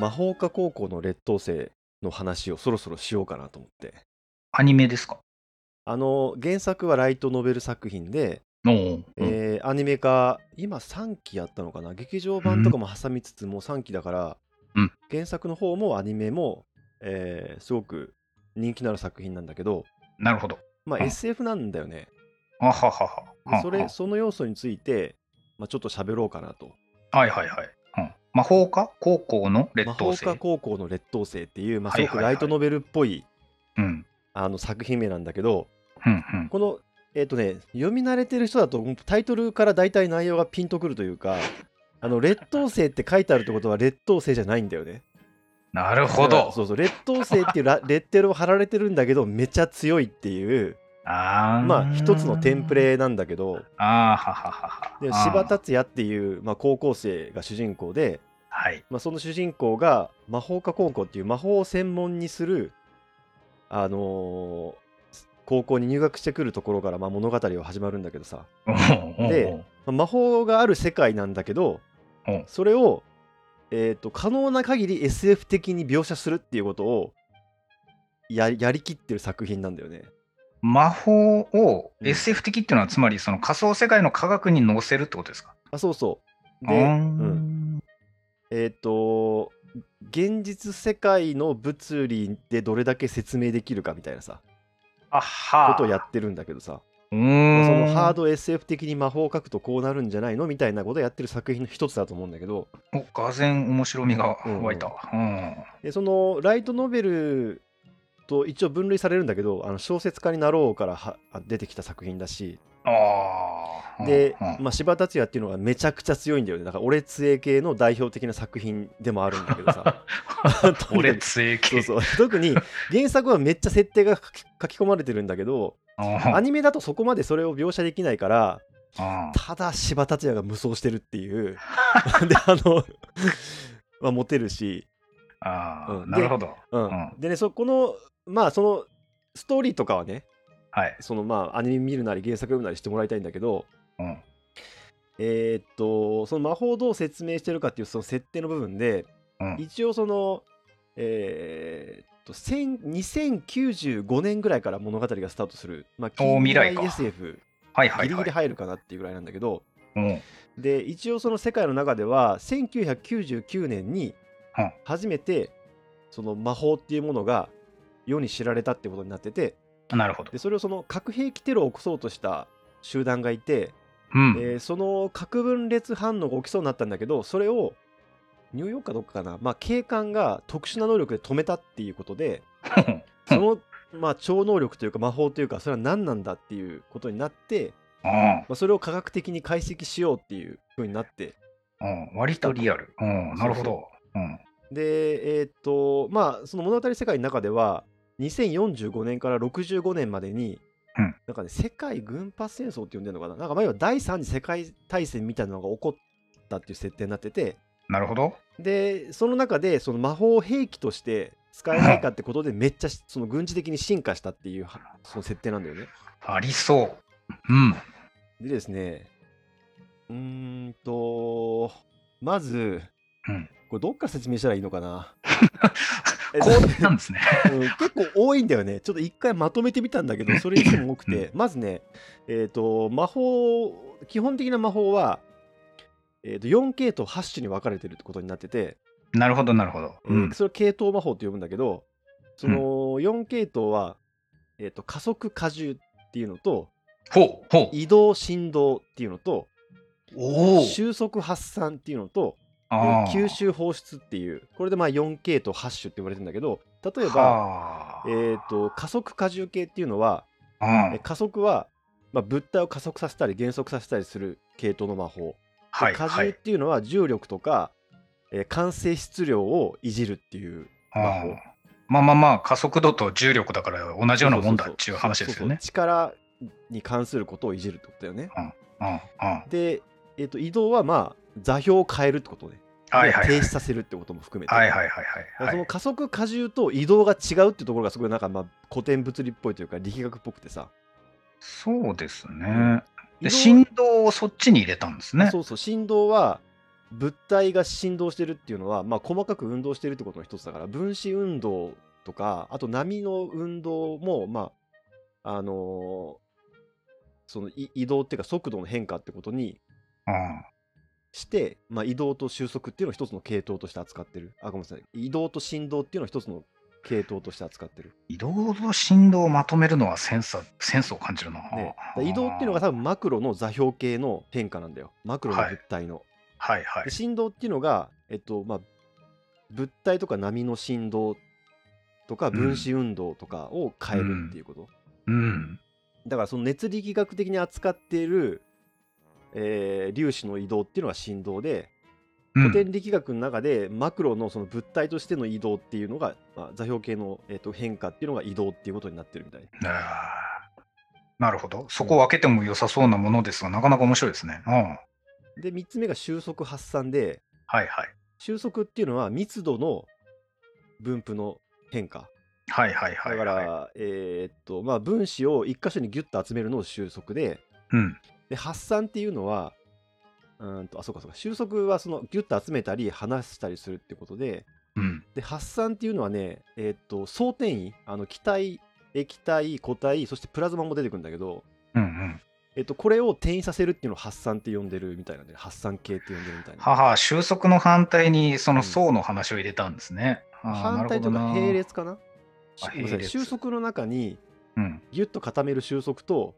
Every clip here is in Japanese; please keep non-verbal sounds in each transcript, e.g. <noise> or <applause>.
魔法科高校の劣等生の話をそろそろしようかなと思って。アニメですか？あの、原作はライトノベル作品で、おお、うんえーアニメ化、今3期やったのかな？劇場版とかも挟みつつもう3期だから、うん原作の方もアニメも、えーすごく人気のある作品なんだけど、なるほど。まあうん SF なんだよね。あははは。でそれ、はその要素について、まあ、ちょっと喋ろうかなと。はいはいはい。うん、魔法科？高校の劣魔等生。法科高校の劣等生っていう、まあ、すごくライトノベルっぽいうん。あの作品名なんだけど、うんうん。この、えっ、とね、読み慣れてる人だと、タイトルから大体内容がピンとくるというか、あの劣等生って書いてあるってことは劣等生じゃないんだよね。なるほど。そうそう、劣等生っていうラレッテルを貼られてるんだけど、めちゃ強いっていう、あーまあ、一つのテンプ。レなんだけど、あーはははは。で柴達也っていう、まあ、高校生が主人公で、はい。まあ、その主人公が魔法科高校っていう魔法を専門にする、あのー高校に入学してくるところからまあ物語は始まるんだけどさ、でまあ魔法がある世界なんだけどうんそれを、えー、と可能な限り SF 的に描写するっていうことをややりきってる作品なんだよね。魔法をうん。SF 的っていうのは、つまりその仮想世界の科学に載せるってことですか？あそうそう。で、うー。うん。んえっ、と現実世界の物理でどれだけ説明できるかみたいなさ。あはことをやってるんだけどさ。うーん。そのハード SF 的に魔法を書くとこうなるんじゃないのみたいなことをやってる作品の一つだと思うんだけど。おがぜん面白みが湧いた。うん。でそのライトノベルと一応分類されるんだけどあの小説家になろうからはあ出てきた作品だし。ああ。で、うんまあ、柴達也っていうのがめちゃくちゃ強いんだよね。だから俺杖系の代表的な作品でもあるんだけどさ。<laughs> 俺杖系。そうそう。特に原作はめっちゃ設定が書き込まれてるんだけどあアニメだとそこまでそれを描写できないからあただ柴達也が無双してるっていう。<laughs> であの <laughs> まあモテるし、あー。うん。なるほど。うん。うん。でねそこのまあそのストーリーとかはねはい。そのまあアニメ見るなり原作読むなりしてもらいたいんだけどうん。えーっとその魔法をどう説明してるかっていうその設定の部分でうん。一応そのえーっと1000 2095年ぐらいから物語がスタートする、まあ、おー未来か。SF はいはいはい。ギリギリ。入るかなっていうぐらいなんだけど、うん。で一応その世界の中では1999年にうん。初めてその魔法っていうものが世に知られたってことになっててなるほどで。それをその核兵器テロを起こそうとした集団がいて、うん。でその核分裂反応が起きそうになったんだけどそれをニューヨークかどっかかな、まあ、警官が特殊な能力で止めたっていうことで <laughs> その、まあ、超能力というか魔法というかそれは何なんだっていうことになって、うんまあ、それを科学的に解析しようっていう風になってうん割とリアル。うんなるほど。うんでえーっとまあその物語世界の中では2045年から65年までに、うん。なんかね世界軍パ戦争って呼んでるのかな？なんかまあ要は第三次世界大戦みたいなのが起こったっていう設定になってて。なるほど。でその中でその魔法を兵器として使えないかってことでめっちゃその軍事的に進化したっていうはその設定なんだよね。ありそう。うん。でですねうーんとまず、うん。これどっから説明したらいいのかな？え <laughs> こうなんですね。うん結構多いんだよね。ちょっと一回まとめてみたんだけど、それにしても多くて、まずね、えっ、と、魔法、基本的な魔法は、えー、と 4K と8種に分かれてるってことになってて、なるほどなるほど。えーそれを系統魔法って呼ぶんだけど、その4系統は、えー、と加速荷重っていうのと、ほうほう。移動振動っていうのと、お収束発散っていうのと、吸収放出っていう、これでまあ 4K と8種って言われてるんだけど、例えば、はえー、と加速荷重系っていうのは、あ。うんえ加速は、まあ、物体を加速させたり減速させたりする系統の魔法。ではい荷重っはい。ていうのは重力とか、えー完成質量をいじるっていう魔法うんまあまあまあ加速度と重力だから同じようなもんだっていう話ですよね。力に関することをいじるってことだよね。うんうんで、えー、と移動はまあ座標を変えるってことね。停止させるってことも含めて。はいはいはい。その加速荷重と移動が違うってところがすごいなんかまあ古典物理っぽいというか力学っぽくてさ。そうですね。で振動をそっちに入れたんですね。そうそう振動は物体が振動してるっていうのは、まあ、細かく運動してるってことの一つだから分子運動とかあと波の運動もまああのーそのい移動っていうか速度の変化ってことにうん。して、まあ、移動と収束っていうのを一つの系統として扱ってる。あごめんなさい。移動と振動っていうのを一つの系統として扱ってる、移動と振動をまとめるのはセンサセンスを感じるな。ね、移動っていうのが多分マクロの座標系の変化なんだよ。マクロの物体の、はい。はい。で。振動っていうのが、えっとまあ、物体とか波の振動とか分子運動とかを変えるっていうこと、うん。だからその熱力学的に扱っている、えー粒子の移動っていうのが振動でうん古典力学の中でマクロのその物体としての移動っていうのが、まあ、座標系の、えー、と変化っていうのが移動っていうことになってるみたいなるほど。そこを分けても良さそうなものですが、なかなか面白いですね。うん。はいで3つ目が収束発散ではい。収束っていうのは密度の分布の変化はいはいはい。だから、えーっとまあ分子を一箇所にギュッと集めるのを収束でうん。で発散っていうのはうーんとあそうかそうか収束はそのギュッと集めたり離したりするってことでうん。で発散っていうのはねえーっと相転移あの気体液体固体そしてプラズマも出てくるんだけどうんうん。えっと、これを転移させるっていうのを発散って呼んでるみたいなんで発散系って呼んでるみたいなはは、収束の反対にその層の話を入れたんですね。あー反対というか並列かな収束の中にうん。ギュッと固める収束と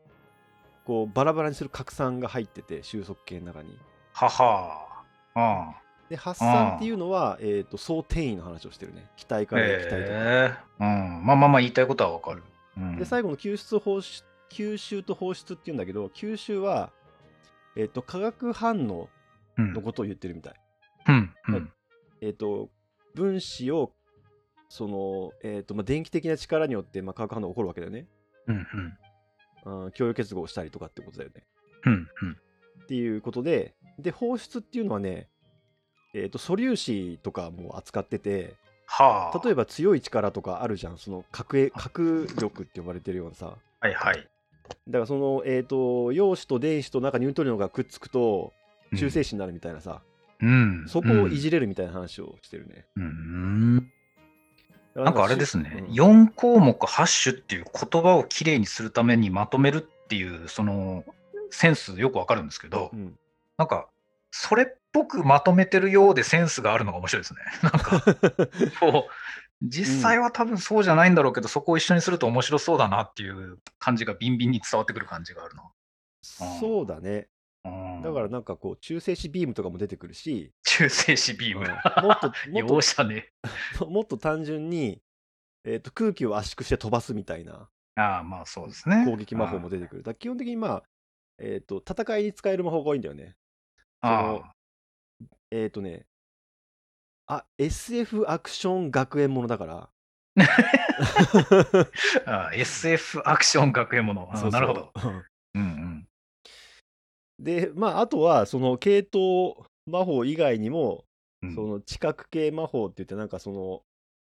こうバラバラにする拡散が入ってて収束系の中にはは。あで発散っていうのは、えー、と総転移の話をしてるね気体あ。から液体とか、ええうん。まあまあまあ言いたいことはわかる。うん、で最後の吸収放出吸収と放出っていうんだけど吸収は、えー、と化学反応うんのことを言ってるみたい、うん。うん。えー、と分子をその、えーとまあ、電気的な力によって、まあ、化学反応が起こるわけだよね、うん。うん。うん、共有結合したりとかってことだよねうん。うん。っていうことでで放出っていうのはね、えー、と素粒子とかも扱っててはあ。例えば強い力とかあるじゃんその核え核力って呼ばれてるようなさはいはい。だからその、えー、と陽子と電子となんかニュートリノがくっつくと中性子になるみたいなさ、うん。そこをいじれるみたいな話をしてるね、うん。だらなんかあれですね、うん。4項目8種っていう言葉をきれいにするためにまとめるっていう、そのセンスよくわかるんですけど、うん。なんか、それっぽくまとめてるようでセンスがあるのが面白いですね。<laughs> なんか、こう、実際は多分そうじゃないんだろうけど、そこを一緒にすると面白そうだなっていう感じがビンビンに伝わってくる感じがあるな。そうだね。うんだからなんかこう中性子ビームとかも出てくるし、中性子ビーム。うんもっと <laughs> もっと容赦ね。<laughs> もっと単純に、えー、と空気を圧縮して飛ばすみたいなああ、まあそうですね。攻撃魔法も出てくる。だ基本的にまあ、えっ、と、戦いに使える魔法が多いんだよね。そあのえっ、とね、あ、SF アクション学園ものだから。<laughs> ああ SF アクション学園もの。なるほど。。うんうんうん。で、まあ、あとは、その系統魔法以外にも、うん。その知覚系魔法って言って、なんかその、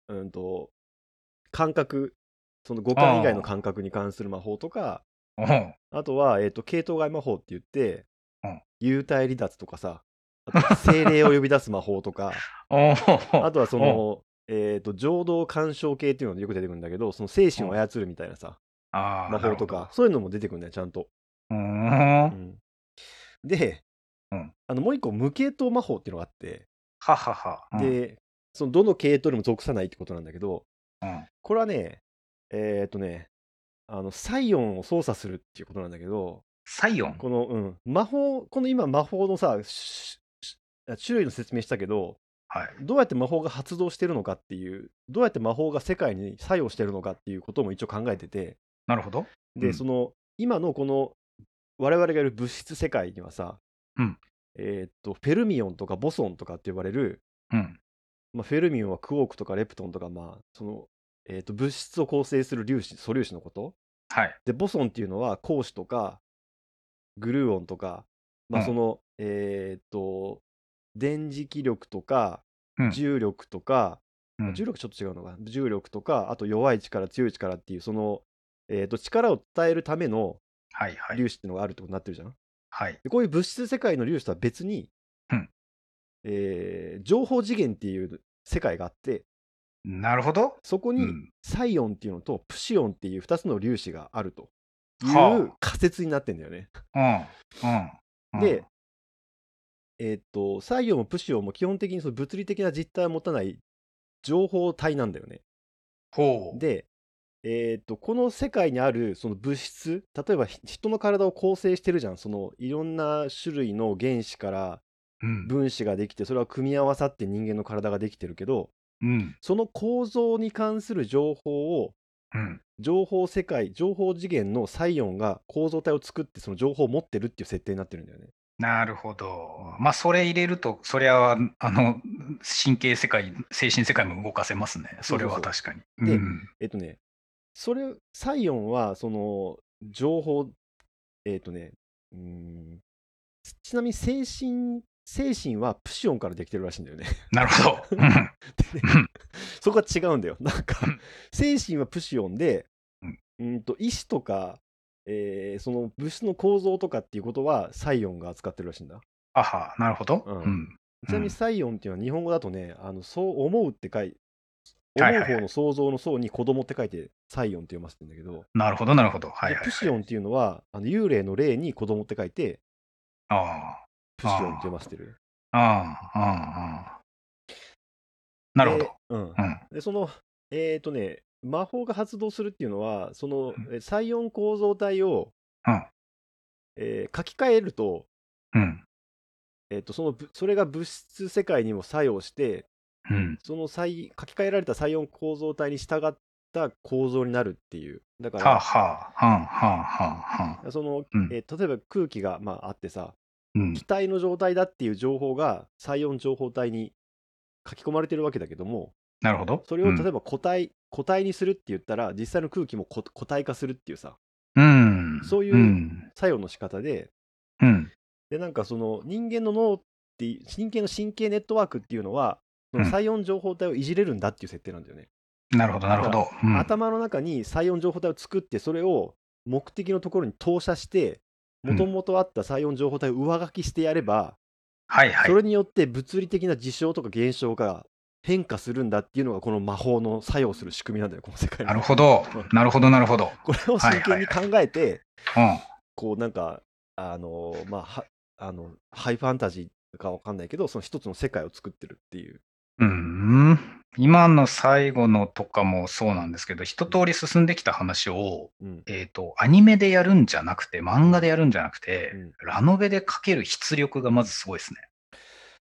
うんと、感覚、その五感以外の感覚に関する魔法とか、おうあとは、えっ、と、系統外魔法って言って、うん。幽体離脱とかさ、あと精霊を呼び出す魔法とか、<laughs> あとはその、えっ、と、浄土干渉系っていうのがよく出てくるんだけど、その精神を操るみたいなさ、ああ魔法とか、。そういうのも出てくるんだよ、ちゃんと。うんで、うんあのもう一個、無系統魔法っていうのがあって、ははは。うん、で、そのどの系統にも属さないってことなんだけど、うんこれはね、えっ、とね、あの、サイオンを操作するっていうことなんだけど、サイオン？この、うん、魔法、この今魔法のさ、種類の説明したけど、はい。どうやって魔法が発動してるのかっていう、どうやって魔法が世界に作用してるのかっていうことも一応考えてて、なるほど。で、うんその、今のこの、我々がいる物質世界にはさ、うんえーっと、フェルミオンとかボソンとかって呼ばれる、うん。まあ、フェルミオンはクォークとかレプトンとか、まあ、その、えーっと、物質を構成する粒子、素粒子のこと。はい。で、ボソンっていうのは光子とか、グルーオンとか、まあ、うんその、えーっと、電磁気力とか、うん重力とか、うん重力ちょっと違うのか重力とかあと弱い力強い力っていうその、えー、と力を伝えるためのはいはい。粒子っていうのがあるってことになってるじゃん、はい。でこういう物質世界の粒子とは別に、うんえー情報次元っていう世界があって、なるほど。そこにうんサイオンっていうのとプシオンっていう2つの粒子があるといはう仮説になってんだよね。うん。うん。うんで、、えーっと、サイオンもプシオンも基本的にその物理的な実体を持たない情報体なんだよね。ほう。で、えーっと、この世界にあるその物質、例えばひ人の体を構成してるじゃん。そのいろんな種類の原子からうん。分子ができて、それは組み合わさって人間の体ができてるけど、うん。その構造に関する情報をうん。情報世界、情報次元のサイオンが構造体を作ってその情報を持ってるっていう設定になってるんだよね。なるほど。まあ、それ入れると、そりゃ、あの、神経世界、精神世界も動かせますね。それは確かに。でうん。えっとね、それ、サイオンは、その、情報、えっとね、うーん、ちなみに精神、精神はプシオンからできてるらしいんだよね。なるほど。<laughs> ねそこは違うんだよ。なんかうん、精神はプシオンでうん、うんと、意志とか、えーその物質の構造とかっていうことはサイオンが扱ってるらしいんだ。あは、なるほど。うんうん。ちなみにサイオンっていうのは日本語だとね、あのそう思うって書い思う方の想像の層に子供って書いてサイオンって読ませてんだけど、なるほど、なるほど。はいはい、はい。でプシオンっていうのはあの幽霊の霊に子供って書いてあプシオンって読ませてる。あ、ああ、ああ。なるほど。で。うんうん。で、その、えっ、とね、魔法が発動するっていうのは、そのサイオン構造体を、うんえー書き換えると、うん。えー、とそのぶそれが物質世界にも作用して、うん。その再書き換えられたサイオン構造体に従った構造になるっていう。だかはあ、ら、はあ、はあ、はあ、はあ。その、うんえー例えば空気が、まあ、あってさ、うん気。体の状態だっていう情報がサイオン情報体に書き込まれてるわけだけども、なるほど。それを例えば、ば固体、固体にするって言ったら、実際の空気も固固体化するっていうさ、うん。そういううん。作用の仕方で、うん。で、なんかその人間の脳って人間の神経ネットワークっていうのは、そのうんサイオン情報体をいじれるんだっていう設定なんだよね。なるほど、なるほど。うん頭の中にサイオン情報体を作って、それを目的のところに投射して、もともとあったサイオン情報体を上書きしてやれば、はいはいそ。れによって物理的な事象とか現象が変化するんだっていうのが、この魔法の作用する仕組みなんだよ、この世界のなるほど。なるほど、なるほど。これを真剣に考えて、うん。こうなんか、あのまあ、はあのハイファンタジーかわかんないけど、その一つの世界を作ってるっていう。うん。今の最後のとかもそうなんですけど、一通り進んできた話を、うんえっ、と、アニメでやるんじゃなくて、漫画でやるんじゃなくて、うんラノベで書ける出力がまずすごいですね。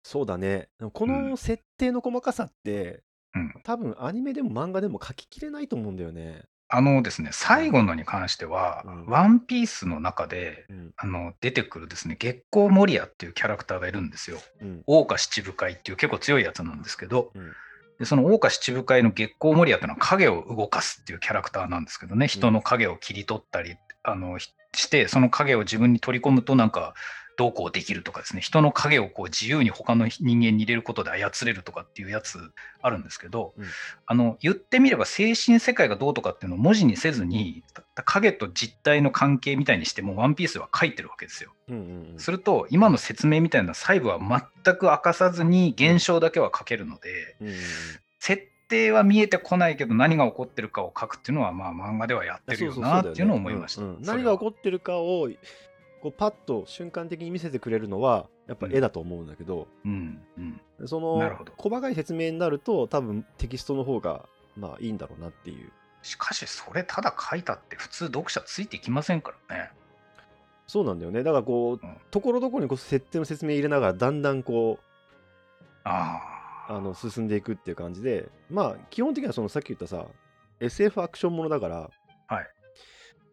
そうだね。こうんの設定の細かさって、うん多分アニメでも漫画でも書ききれないと思うんだよね。あのですね、最後のに関しては、うんワンピースの中で、うん。あの出てくるですね、月光モリアっていうキャラクターがいるんですよ。うん。大岡七部会っていう結構強いやつなんですけど、うんでその大岡七部会の月光モリアっていうのは影を動かすっていうキャラクターなんですけどね、人の影を切り取ったり、あのひして、その影を自分に取り込むとなんか、どうこうできるとかですね、人の影をこう自由に他の人間に入れることで操れるとかっていうやつあるんですけど、うん。あの言ってみれば精神世界がどうとかっていうのを文字にせずに、影と実体の関係みたいにしても、ワンピースは書いてるわけですよ。うんうんうん。すると、今の説明みたいな細部は全く明かさずに現象だけは書けるので、うんうんうん。設定は見えてこないけど何が起こってるかを書くっていうのはまあ漫画ではやってるよなっていうのを思いました。何が起こってるかをこうパッと瞬間的に見せてくれるのはやっぱ絵だと思うんだけど、うんうん。その細かい説明になると多分テキストの方がまあいいんだろうなっていう。しかしそれただ書いたって普通読者ついてきませんからね。そうなんだよね。だからこう、うん。ところどころにこう設定の説明入れながらだんだんこあうあの進んでいくっていう感じでまあ基本的にはそのさっき言ったさ SF アクションものだからはい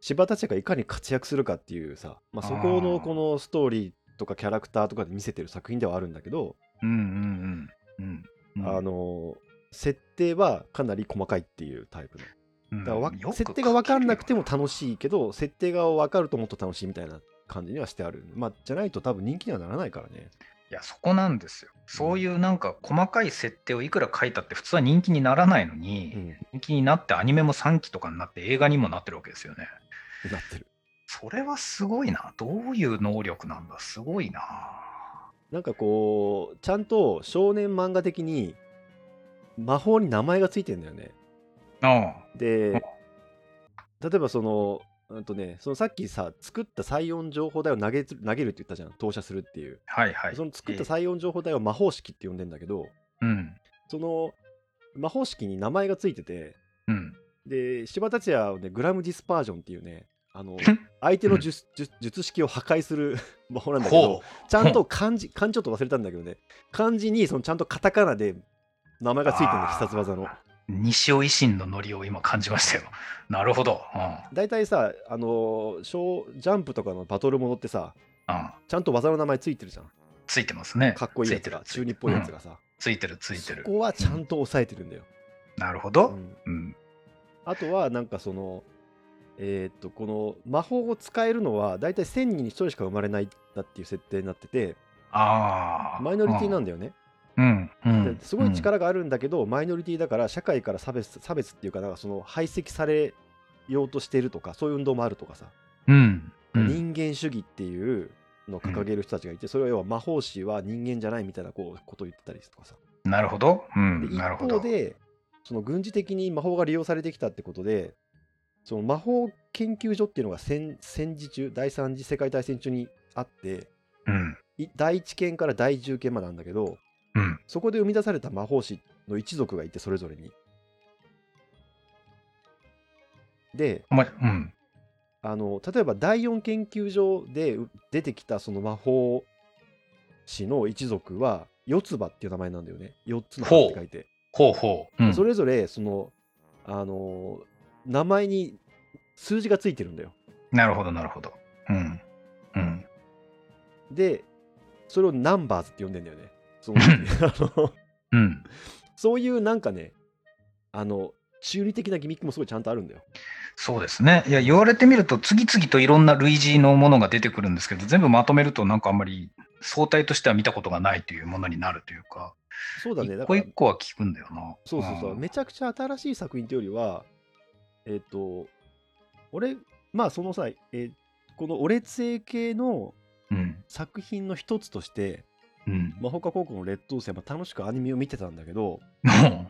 柴田ちがいかに活躍するかっていうさ、まあ、そこのこのストーリーとかキャラクターとかで見せてる作品ではあるんだけど、あ。うんうんうんうんうん。あの設定はかなり細かいっていうタイプのうんだから設定が分かんなくても楽しいけど設定が分かるともっと楽しいみたいな感じにはしてあるまあじゃないと多分人気にはならないからねいやそこなんですよ。そういうなんか細かい設定をいくら書いたって普通は人気にならないのに、うん人気になってアニメも3期とかになって映画にもなってるわけですよね。なってるそれはすごいな。どういう能力なんだ？すごいな。なんかこうちゃんと少年漫画的に魔法に名前がついてんだよねあで例えばそのうんとね、そのさっきさ作った最音情報台を投げ投げるって言ったじゃん投射するっていう、はいはい。その作った最音情報台を魔法式って呼んでんだけどうん。その魔法式に名前がついててうん。で柴達也をねグラムディスパージョンっていうねあの相手の術,、術術式を破壊する <laughs> 魔法なんだけどほちゃんと漢字漢字ちょっと忘れたんだけどね漢字にそのちゃんとカタカナで名前がついてるんだあー必殺技の。西尾維新のノリを今感じましたよ。<laughs> なるほど。大体さあの小ジャンプとかのバトルものってさうん。うん。ちゃんと技の名前ついてるじゃんついてますね。かっこいいやつが中二っぽいやつがさ、ついてるついてるそ。こはちゃんと抑えてるんだよ、うなるほど。んうん。あとはなんかそのえーっとこの魔法を使えるのは大体1000人に1人しか生まれないんだっていう設定になっててああ。マイノリティなんだよね、うん。うん。ですごい力があるんだけど、マイノリティだから社会から差別差別っていうかなんかその排斥されようとしてるとかそういう運動もあるとかさ、うん。うん。人間主義っていうのを掲げる人たちがいて、それは要は魔法師は人間じゃないみたいなこうことを言ってたりとかさなるほど。うでん。一なるほど。方でその軍事的に魔法が利用されてきたってことでその魔法研究所っていうのが戦戦時中第三次世界大戦中にあってうん。い第一剣から第十剣までなんだけどうん。そこで生み出された魔法師の一族がいてそれぞれに。でうん。あの例えば第四研究所でう出てきたその魔法師の一族は四つ葉っていう名前なんだよね4つの葉って書いて。ほうほう。うん。それぞれそのあの名前に数字がついてるんだよ。なるほど、なるほど。うん。うん。でそれをナンバーズって呼んでんだよね。その <laughs> あのうん。そういうなんかねあの中二的なギミックもすごいちゃんとあるんだよ。そうですね。いや、言われてみると、次々といろんな類似のものが出てくるんですけど、全部まとめると、なんかあんまり相対としては見たことがないというものになるというか、そうだね。一個一個は聞くんだよな。そうそうそう、んめちゃくちゃ新しい作品というよりは、えっ、と、俺、まあそのさ、えーこのオレツエ系のうん。作品の一つとして、うん。魔法科高校の劣等生、まあ、楽しくアニメを見てたんだけど、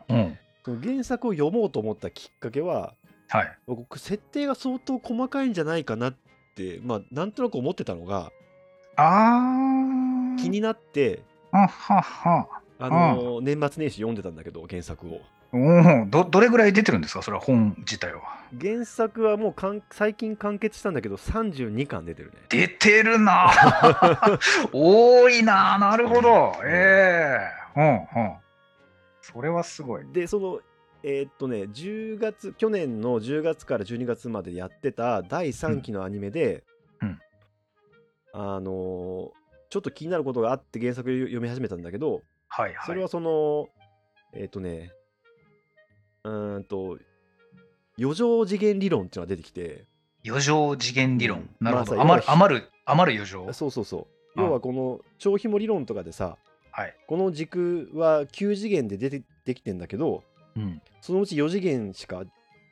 うん。うん。その原作を読もうと思ったきっかけは、はい。僕、設定が相当細かいんじゃないかなって、まあ、なんとなく思ってたのが、あー。気になって、あはは。あのー年末年始読んでたんだけど、原作を。おお、ど、どれぐらい出てるんですか？それは本自体は。原作はもうかん最近完結したんだけど、32巻出てるね。出てるな <laughs> 多いななるほど。ええうんうん。それはすごい。でそのえーっとね10月去年の10月から12月までやってた第3期のアニメで、うんあのーちょっと気になることがあって原作を読み始めたんだけどはいはい。それはそのえーっとねうーんと余剰次元理論っていうのが出てきて余剰次元理論。うんなるほど。まあさ余る、余る、余る余剰。そうそうそううん要はこの超ひも理論とかでさはい。この軸は9次元で出てできてんだけどうん。そのうち4次元しか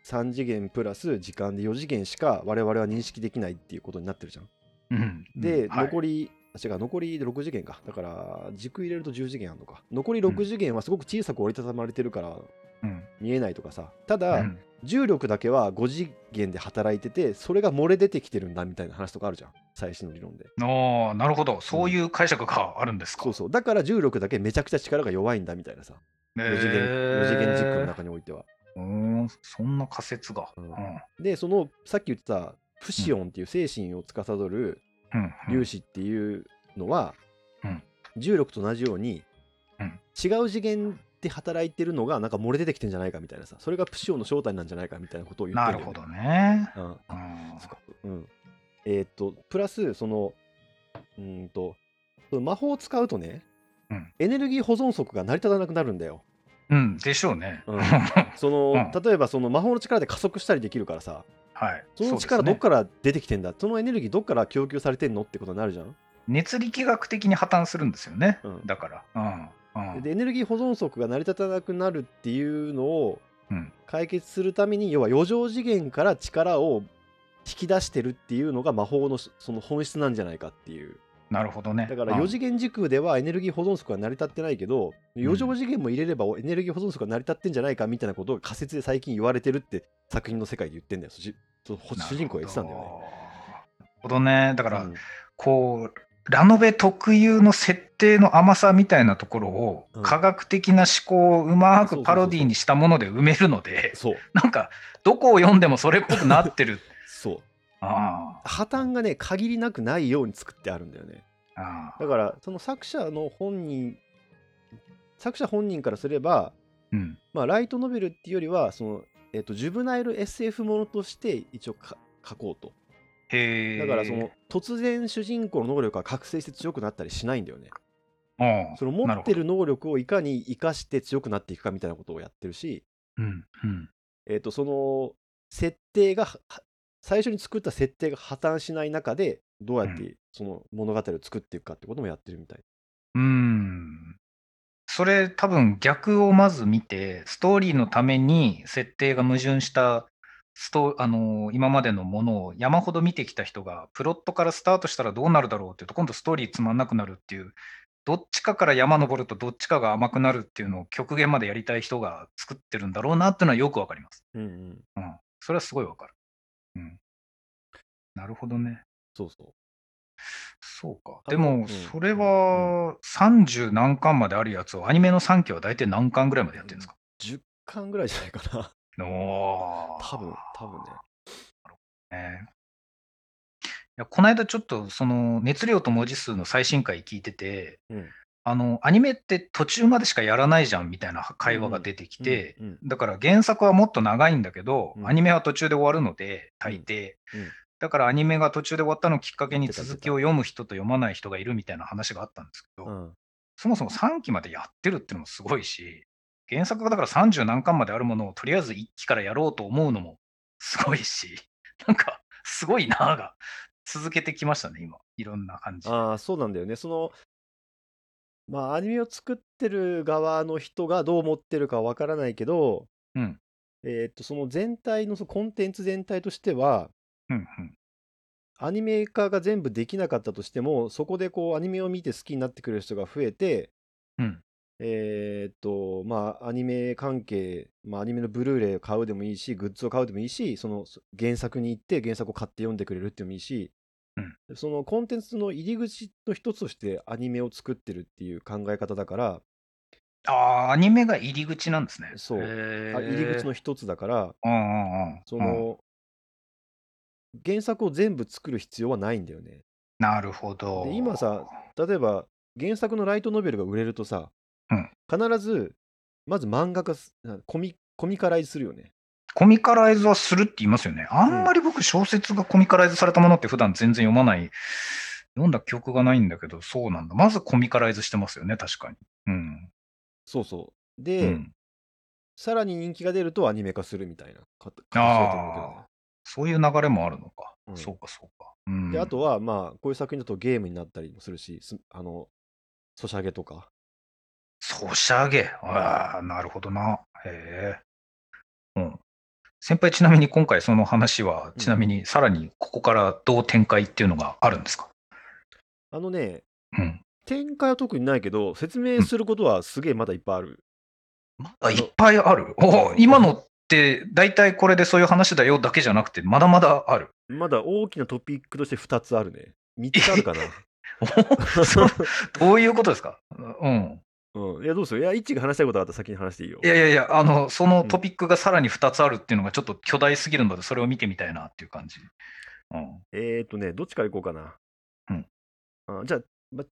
3次元プラス時間で4次元しか我々は認識できないっていうことになってるじゃん。うん。で、はい残りあ違う残り6次元かだから軸入れると10次元あるのか残り6次元はすごく小さく折りたたまれてるからうん。見えないとかさ。ただ、うん。重力だけは5次元で働いててそれが漏れ出てきてるんだみたいな話とかあるじゃん。最新の理論で。ああ、なるほど。そういう解釈があるんですか。そうそう。だから重力だけめちゃくちゃ力が弱いんだみたいなさ。4次元4次元軸の中においては。うーん、そんな仮説が。ううん。ん。でそのさっき言ってたプシオンっていう精神を司るうん。粒子っていうのは、うん。重力と同じように、うん。違う次元で働いてるのがなんか漏れ出てきてんじゃないかみたいなさそれがプシオンの正体なんじゃないかみたいなことを言ってるなるほどね。ど、うん。うんうん、えーっとプラスそのうーんとその魔法を使うとね、うん。エネルギー保存則が成り立たなくなるんだよ。うん、でしょうね。うん。<laughs> その、うん。例えばその魔法の力で加速したりできるからさはい。その力どっから出てきてんだそのエネルギーどっから供給されてんのってことになるじゃん。熱力学的に破綻するんですよね。うん。だから。うん。うん。でエネルギー保存則が成り立たなくなるっていうのをうん解決するために要は余剰次元から力を引き出してるっていうのが魔法のその本質なんじゃないかっていうなるほどね。だから4次元時空ではエネルギー保存則は成り立ってないけど、4乗次元も入れればエネルギー保存則が成り立ってんじゃないかみたいなことが仮説で最近言われてるって作品の世界で言ってんだよ。主主人公が言ってたんだよね。なるほどね。だから、うんこう、ラノベ特有の設定の甘さみたいなところを、うん科学的な思考をうまくパロディにしたもので埋めるので、そう、<laughs> なんか、どこを読んでもそれっぽくなってる。<laughs> そう。あ破綻がね、限りなくないように作ってあるんだよね。ああだから、その作者の本人、作者本人からすれば、うん。まあ、ライトノベルっていうよりは、その、えっと、ジュブナイル SF ものとして一応か書こうと。だから、その、突然主人公の能力が覚醒して強くなったりしないんだよね。うん、その持ってる能力をいかに生かして強くなっていくかみたいなことをやってるし、うん、うん。えっと、その、設定が、は最初に作った設定が破綻しない中で、どうやってその物語を作っていくかってこともやってるみたい。うん。それ多分逆をまず見て、ストーリーのために設定が矛盾したストあの今までのものを山ほど見てきた人が、プロットからスタートしたらどうなるだろうっていうと、今度ストーリーつまんなくなるっていう、どっちかから山登るとどっちかが甘くなるっていうのを極限までやりたい人が作ってるんだろうなっていうのはよくわかります。うんうん。うん。それはすごいわかる。うん。なるほどね。そうそう。そうか。でも、それは30何巻まであるやつを、アニメの3期は大体何巻ぐらいまでやってるんですか？10巻ぐらいじゃないかな。おー。多分、多分ね。ね。いやこの間ちょっとその熱量と文字数の最新回聞いてて、うん。あのアニメって途中までしかやらないじゃんみたいな会話が出てきて、うんうんだから原作はもっと長いんだけど、うん。アニメは途中で終わるので、大抵。うん。だからアニメが途中で終わったのをきっかけに続きを読む人と読まない人がいるみたいな話があったんですけど、うん。そもそも3期までやってるっていうのもすごいし、原作がだから30何巻まであるものをとりあえず1期からやろうと思うのもすごいし、<laughs> なんかすごいなぁが続けてきましたね、今。いろんな感じで。ああ、そうなんだよね。その、まあ、アニメを作ってる側の人がどう思ってるかはわからないけど、うん。えーっと、その全体のそのコンテンツ全体としては、うんうん。アニメ化が全部できなかったとしても、そこでこうアニメを見て好きになってくれる人が増えて、うん。えーっと、まあ、アニメ関係、まあ、アニメのブルーレイを買うでもいいし、グッズを買うでもいいし、そのそ原作に行って原作を買って読んでくれるってもいいし、そのコンテンツの入り口の一つとしてアニメを作ってるっていう考え方だから、ああ、アニメが入り口なんですね。そう入り口の一つだから、うんうんうん。うんその、原作を全部作る必要はないんだよね。なるほど。で今さ、例えば原作のライトノベルが売れるとさ、うん必ず、まず漫画化コミコミカライズするよね。コミカライズはするって言いますよね。あんまり僕、小説がコミカライズされたものって普段全然読まない、読んだ記憶がないんだけど、そうなんだ。まずコミカライズしてますよね、確かに。うん。そうそう。うで、ん、さらに人気が出るとアニメ化するみたいなか形だと思うけどねああ、そういう流れもあるのか。うんそうか、そうか。うん、で、あとは、まあ、こういう作品だとゲームになったりもするし、すあの、ソシャゲとか。ソシャゲ。ああ、なるほどな。へえ。うん。先輩、ちなみに今回その話は、ちなみにさらにここからどう展開っていうのがあるんですか？あのね、うん。展開は特にないけど、説明することはすげえまだいっぱいある。あいっぱいある？お今のって、大体これでそういう話だよだけじゃなくて、まだまだある。まだ大きなトピックとして2つあるね。3つあるかな。おそうどういうことですかうん。うん。いや、どうする？いや、イッチが話したいことがあったら先に話していいよい。やいやいや、あの、そのトピックがさらに2つあるっていうのがちょっと巨大すぎるので、それを見てみたいなっていう感じ。うん。えーっとね、どっちからいこうかな。うんあじゃあ、ま、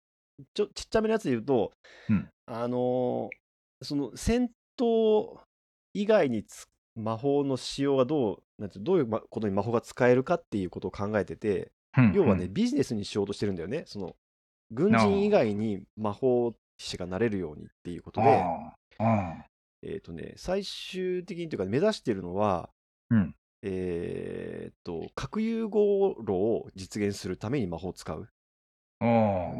ちょちっちゃめのやつで言うと、うんあのーその戦闘以外につ魔法の使用がどうなんていうどういうまことに魔法が使えるかっていうことを考えてて、うん要はね、うんビジネスにしようとしてるんだよね。その軍人以外に魔法師がなれるようにっていうことで、えーっとね、最終的にというか目指してるのは、うんえーっと核融合炉を実現するために魔法を使う。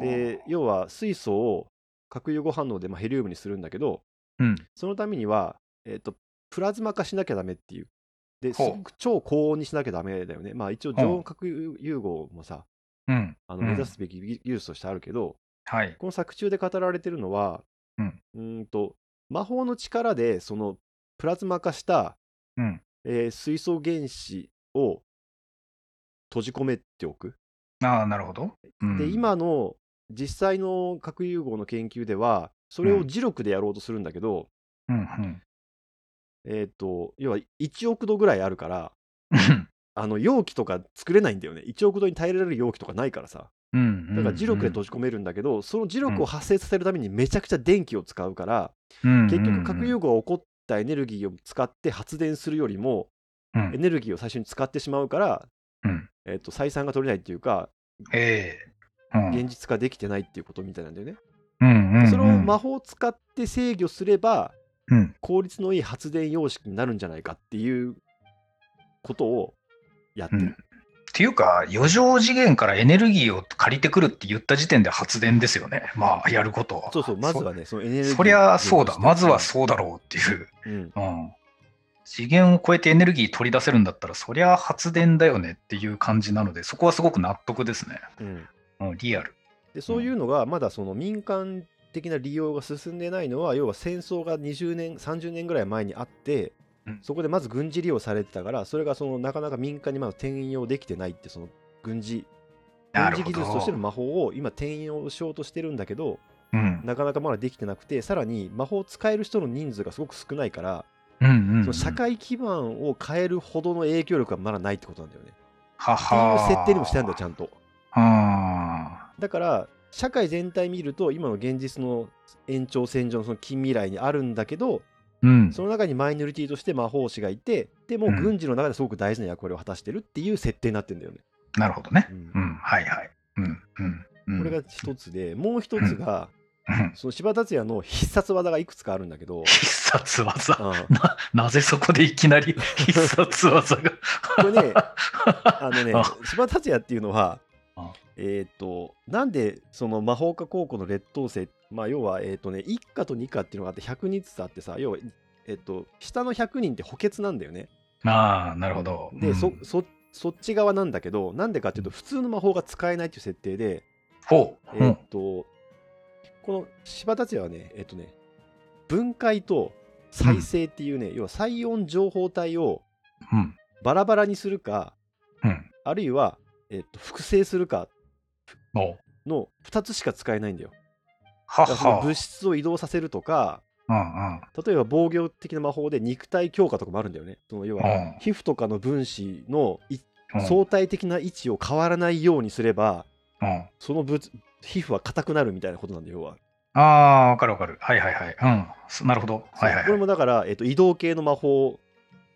で、要は水素を核融合反応でまあヘリウムにするんだけど、うん。そのためには、えー、とプラズマ化しなきゃダメっていう。で、すごく超高温にしなきゃダメだよね。まあ一応、うん常温核融合もさ、うん。あのうん目指すべき技術としてあるけど、はい。この作中で語られてるのは、うんーんと魔法の力でそのプラズマ化した、うん。えー水素原子を閉じ込めておく。ああ、なるほど。うんで、今の実際の核融合の研究では、それを磁力でやろうとするんだけど、うんうん。えっ、と、要は1億度ぐらいあるから、うんあの容器とか作れないんだよね。1億度に耐えられる容器とかないからさ。うん。だから磁力で閉じ込めるんだけど、その磁力を発生させるためにめちゃくちゃ電気を使うから、結局核融合が起こったエネルギーを使って発電するよりも、うんエネルギーを最初に使ってしまうから、うん。えっと採算が取れないっていうか、ええ。うん現実化できてないっていうことみたいなんだよね。それを魔法を使って制御すれば、うん効率のいい発電様式になるんじゃないかっていうことをやってる。うんっていうか、余剰次元からエネルギーを借りてくるって言った時点で発電ですよね。まあ、やることは。そうそう、まずはね、そのエネルギーそ。そりゃそうだ。まずはう。そうだろうっていう。うん、うん。次元を超えてエネルギー取り出せるんだったら、そりゃ発電だよねっていう感じなので、そこはすごく納得ですね。うん。うん、リアル。でそういうのがまだその民間的な利用が進んでないのは要は戦争が20年30年ぐらい前にあって、うんそこでまず軍事利用されてたからそれがそのなかなか民間にまだ転用できてないってその軍事軍事技術としての魔法を今転用しようとしてるんだけどうん。なかなかまだできてなくてさらに魔法を使える人の人数がすごく少ないから、うんうん、うん。その社会基盤を変えるほどの影響力がまだないってことなんだよね。はっていうは設定にもしてあるんだよちゃんと。あだから社会全体見ると今の現実の延長線上のその近未来にあるんだけどーうん。その中にマイノリティとして魔法師がいてでもうん軍事の中ですごく大事な役割を果たしてるっていう設定になってるんだよね。なるほどねう。んうん。はいはい。うん。うん。うんこれが一つでもう一つがうんその柴達也の必殺技がいくつかあるんだけど、必殺技？うんななぜそこでいきなり必殺技が？これねあのねあ柴達也っていうのはあえっ、となんでその魔法科高校の劣等生まあ要はえっ、とね一課と二課っていうのがあって100人ずつあってさ要はえっ、と下の100人って補欠なんだよねああ、なるほど。で、うんそそそっち側なんだけどなんでかっていうと普通の魔法が使えないっていう設定でほう。えっ、と、この柴達也はねえっ、とね分解と再生っていうね、要は再音情報体をうん。バラバラにするかうん。あるいは、えっと複製するかの2つしか使えないんだよ。はは。物質を移動させるとか、うんうん。例えば防御的な魔法で肉体強化とかもあるんだよね。その要はうん皮膚とかの分子のいうん相対的な位置を変わらないようにすれば、うんその物皮膚は硬くなるみたいなことなんだよ、要は。ああ、わかるわかる。はいはいはい。うん。そなるほど。はいはいこれはい。もだから、えっと移動系の魔法、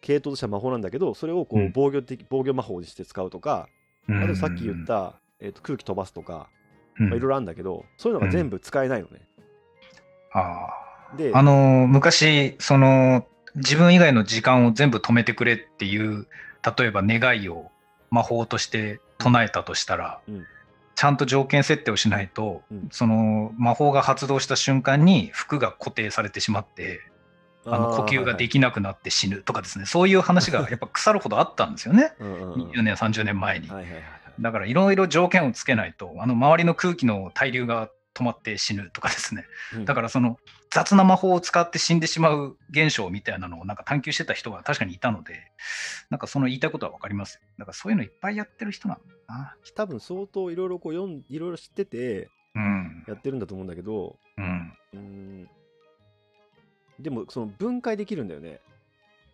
系統としては魔法なんだけど、それをこううん防御的、防御魔法にして使うとか、うんあとさっき言っ、た、えっと空気飛ばすとか、うんまあいろいろあるんだけど、そういうのが全部使えないのね。あであ。あのー、昔、その、自分以外の時間を全部止めてくれっていう、例えば願いを魔法として唱えたとしたら、うんちゃんと条件設定をしないと、うんその魔法が発動した瞬間に服が固定されてしまって、あの呼吸ができきなくなって死ぬとかですね、そういう話がやっぱ腐るほどあったんですよね、うんうんうん20年、30年前に。はいはいはいはい。だからいろいろ条件をつけないと、あの周りの空気の対流が止まって死ぬとかですね、うんだからその雑な魔法を使って死んでしまう現象みたいなのをなんか探求してた人が確かにいたので、なんかその言いたいことは分かりますよ。だからそういうのいっぱいやってる人なんだな。多分相当いろいろこう読んいろいろ知っててうん。やってるんだと思うんだけどうん。うーんでもその分解できるんだよね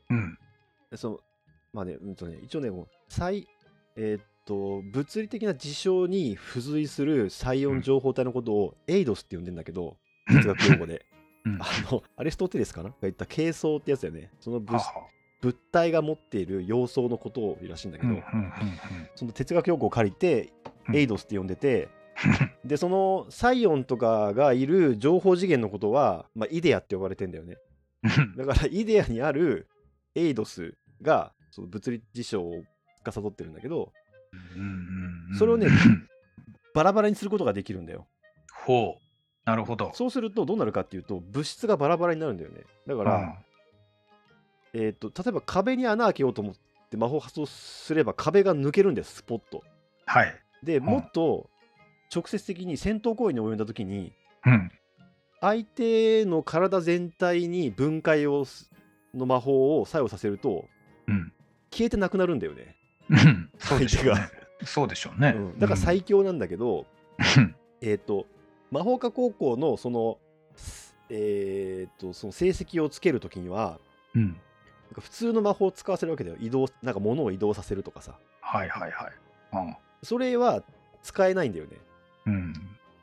うん。そのまあね,、うんとね一応ねもう再えーっと物理的な事象に付随する細音情報体のことをエイドスって呼んでんだけど哲学用語で。うん。<laughs> あのアリストテレスかな？が言った形相ってやつだよね。その物物体が持っている様相のことを言うらしいんだけど、うんうんうんその哲学用語を借りてうん。エイドスって呼んでて、<laughs> でそのサイオンとかがいる情報次元のことは、まあ、イデアって呼ばれてんだよね。うん。だからイデアにあるエイドスがその物理事象を司ってるんだけどそれをね <laughs> バラバラにすることができるんだよほう。なるほど。そうするとどうなるかっていうと物質がバラバラになるんだよねだから、えー、と例えば壁に穴開けようと思って魔法発動すれば壁が抜けるんですスポッとはい。でもっと直接的に戦闘行為に及んだ時にうん。相手の体全体に分解をすの魔法を作用させるとうん。消えてなくなるんだよね、うん。そうでしょう相ね。そうでしょうね。うんだから最強なんだけど、うんえっ、と魔法科高校のそのえっ、とその成績をつけるときにはうん。普通の魔法を使わせるわけだよ移動なんか物を移動させるとかさはいはいはい。それは使えないんだよねうん。うん。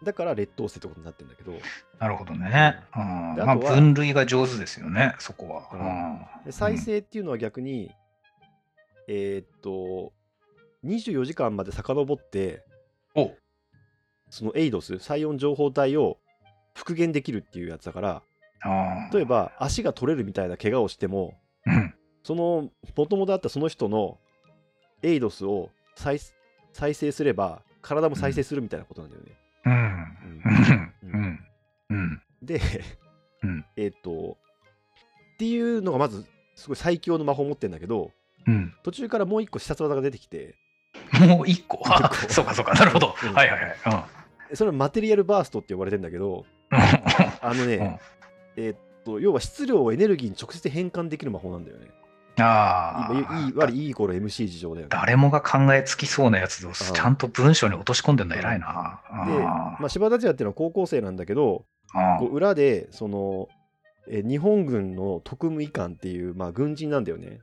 だから劣等生ってことになってるんだけどなるほどね。うん、であまあ分類が上手ですよね、そこは。で再生っていうのは逆に、えーっと24時間まで遡ってそのエイドス最温情報体を復元できるっていうやつだからあ例えば足が取れるみたいな怪我をしてもうん。そのもともとあったその人のエイドスを再再生すれば体も再生するみたいなことなんだよね。うん。うんうん。うん。うん。で、うんえーっとっていうのがまずすごい最強の魔法を持ってるんだけどうん。途中からもう一個必殺技が出てきてもう一個？あそうかそうか。なるほど。うんはいはいはい。それはマテリアルバーストって呼ばれてんだけどうん。あのね、えーっと要は質量をエネルギーに直接変換できる魔法なんだよね。あ今あ。E 割り E イコール MC 事情だよね。誰もが考えつきそうなやつをちゃんと文章に落とし込んでんだ偉いな。で、まあ、柴田達也っていうのは高校生なんだけどあこう裏でそのえ日本軍の特務医官っていう、まあ、軍人なんだよね。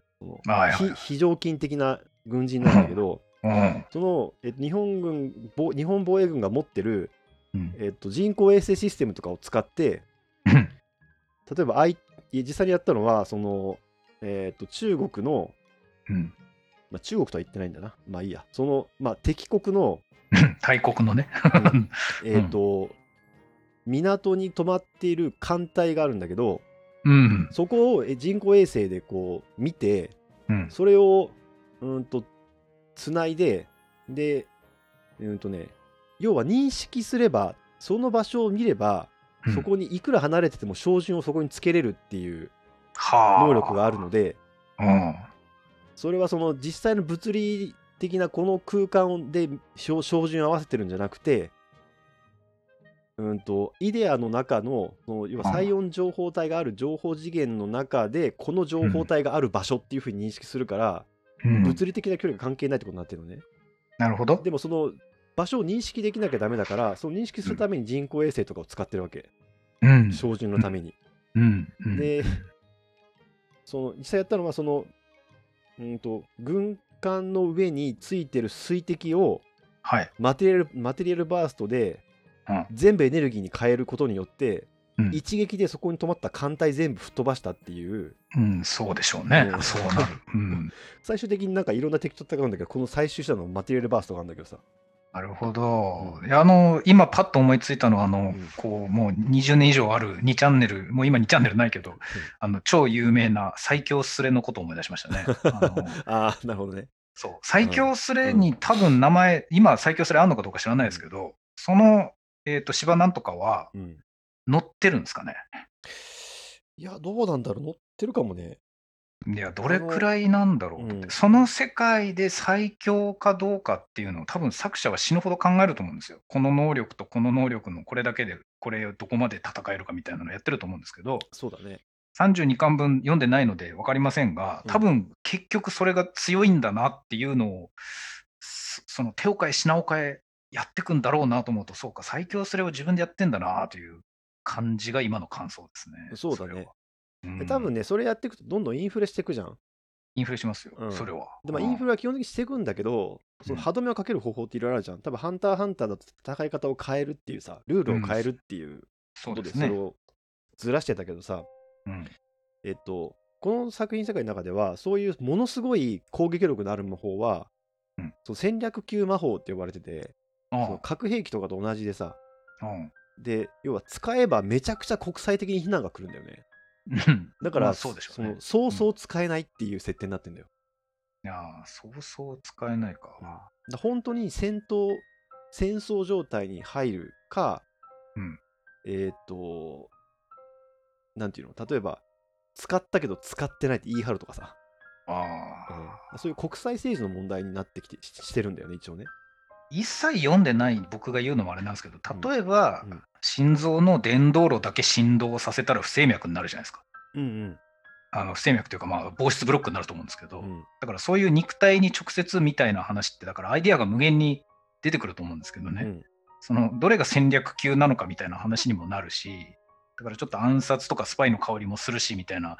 非非常勤的な軍人なんだけどうん。そのえ日本軍防日本防衛軍が持ってる、うん。えっと、人工衛星システムとかを使ってうん。例えばあい実際にやったのはその、えっと中国の、うん。まあ、中国とは言ってないんだな。まあいいや。その、まあ、敵国の、大国のね。<laughs> えっと港に止まっている艦隊があるんだけどうん。そこをえ人工衛星でこう見てうん。それをうんとつないででうんとね要は認識すればその場所を見ればうんそこにいくら離れてても照準をそこにつけれるっていうはあ。能力があるのでうん。それはその実際の物理的なこの空間で照照準を合わせてるんじゃなくてうんとイデアの中のその要は最温情報体がある情報次元の中でこの情報体がある場所っていうふうに認識するから、うん物理的な距離が関係ないってことになってるのね。なるほど。でもその場所を認識できなきゃダメだからその認識するために人工衛星とかを使ってるわけ、うん。照準のために。うん。うん、でその実際やったのはそのうんと軍艦の上についてる水滴をはい。マテリアルマテリアルバーストでうん全部エネルギーに変えることによって、うん一撃でそこに止まった艦隊全部吹っ飛ばしたっていううん、そうでしょうねう。んそうなる。<laughs> うん。最終的になんかいろんな敵と戦うんだけどこの最終手段のマテリアルバーストがあるんだけどさなるほど。うんいやあの、今パッと思いついたのは、あの、んこう、もう20年以上ある2チャンネル、もう今2チャンネルないけど、あの、超有名な最強スレのことを思い出しましたね。<laughs> あのああなるほどねそう。最強スレに多分名前、今最強スレあるのかどうか知らないですけど、その、えっ、と、芝なんとかはうん。乗ってるんですかね？いやどうなんだろう。乗ってるかもね。いや、どれくらいなんだろうって、うん。その世界で最強かどうかっていうのを多分作者は死ぬほど考えると思うんですよ。この能力とこの能力のこれだけで、これをどこまで戦えるかみたいなのをやってると思うんですけど、そうだね。32巻分読んでないので分かりませんが、うん。多分結局それが強いんだなっていうのを、そその手を変え品を変えやってくんだろうなと思うと、そうか、最強それを自分でやってんだなという感じが今の感想ですね。そうだね。うん。で多分ねそれやっていくとどんどんインフレしていくじゃん。インフレしますよ、うん。それは。でまあインフレは基本的にしていくんだけど、その歯止めをかける方法っていろいろあるじゃん。多分ハンターハンターだと戦い方を変えるっていうさ、ルールを変えるっていうことそうでそれをずらしてたけどさ、うん。えっと、この作品世界の中では、そういうものすごい攻撃力のある魔法は、うん。その戦略級魔法って呼ばれてて、あその核兵器とかと同じでさ、で、要は使えばめちゃくちゃ国際的に非難が来るんだよね。うん。だから、まあそうでしょうね。の。そうそう使えないっていう設定になってんだよ。いやーそうそう使えないか。だ本当に戦闘戦争状態に入るか、うん。えーっ、となんていうの？例えば使ったけど使ってないって言い張るとかさ、あそういう国際政治の問題になってきてししてるんだよね一応ね一切読んでない僕が言うのもあれなんですけど、例えば、うん。心臓の電動路だけ振動させたら不整脈になるじゃないですか。うんあの不整脈というか、まあ、防湿ブロックになると思うんですけど、うん。うんだからそういう肉体に直接みたいな話って、だからアイディアが無限に出てくると思うんですけどね、うん。そのどれが戦略級なのかみたいな話にもなるし、だからちょっと暗殺とかスパイの香りもするしみたいな、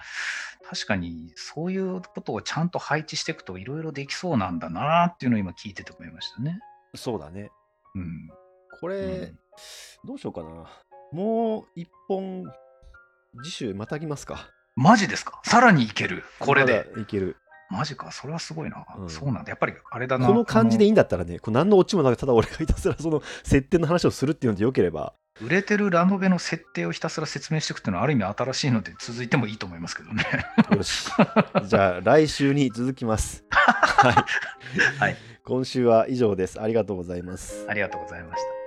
確かにそういうことをちゃんと配置していくといろいろできそうなんだなっていうのを今聞いてて思いましたね。そうだね。うん。これ、うんどうしようかな。もう一本、次週またぎますか。マジですか？さらにいける？これで。いける。マジかそれはすごいな。うんそうなんだ。やっぱりあれだな。この感じでいいいんだったらね、こう何のオチもなく、ただ俺がひたすらその設定の話をするっていうのでよければ、売れてるラノベの設定をひたすら説明していくっていうのはある意味新しいので続いてもいいと思いますけどね。よし。じゃあ来週に続きます。<laughs> はい。はい今週は以上です。ありがとうございます。ありがとうございました。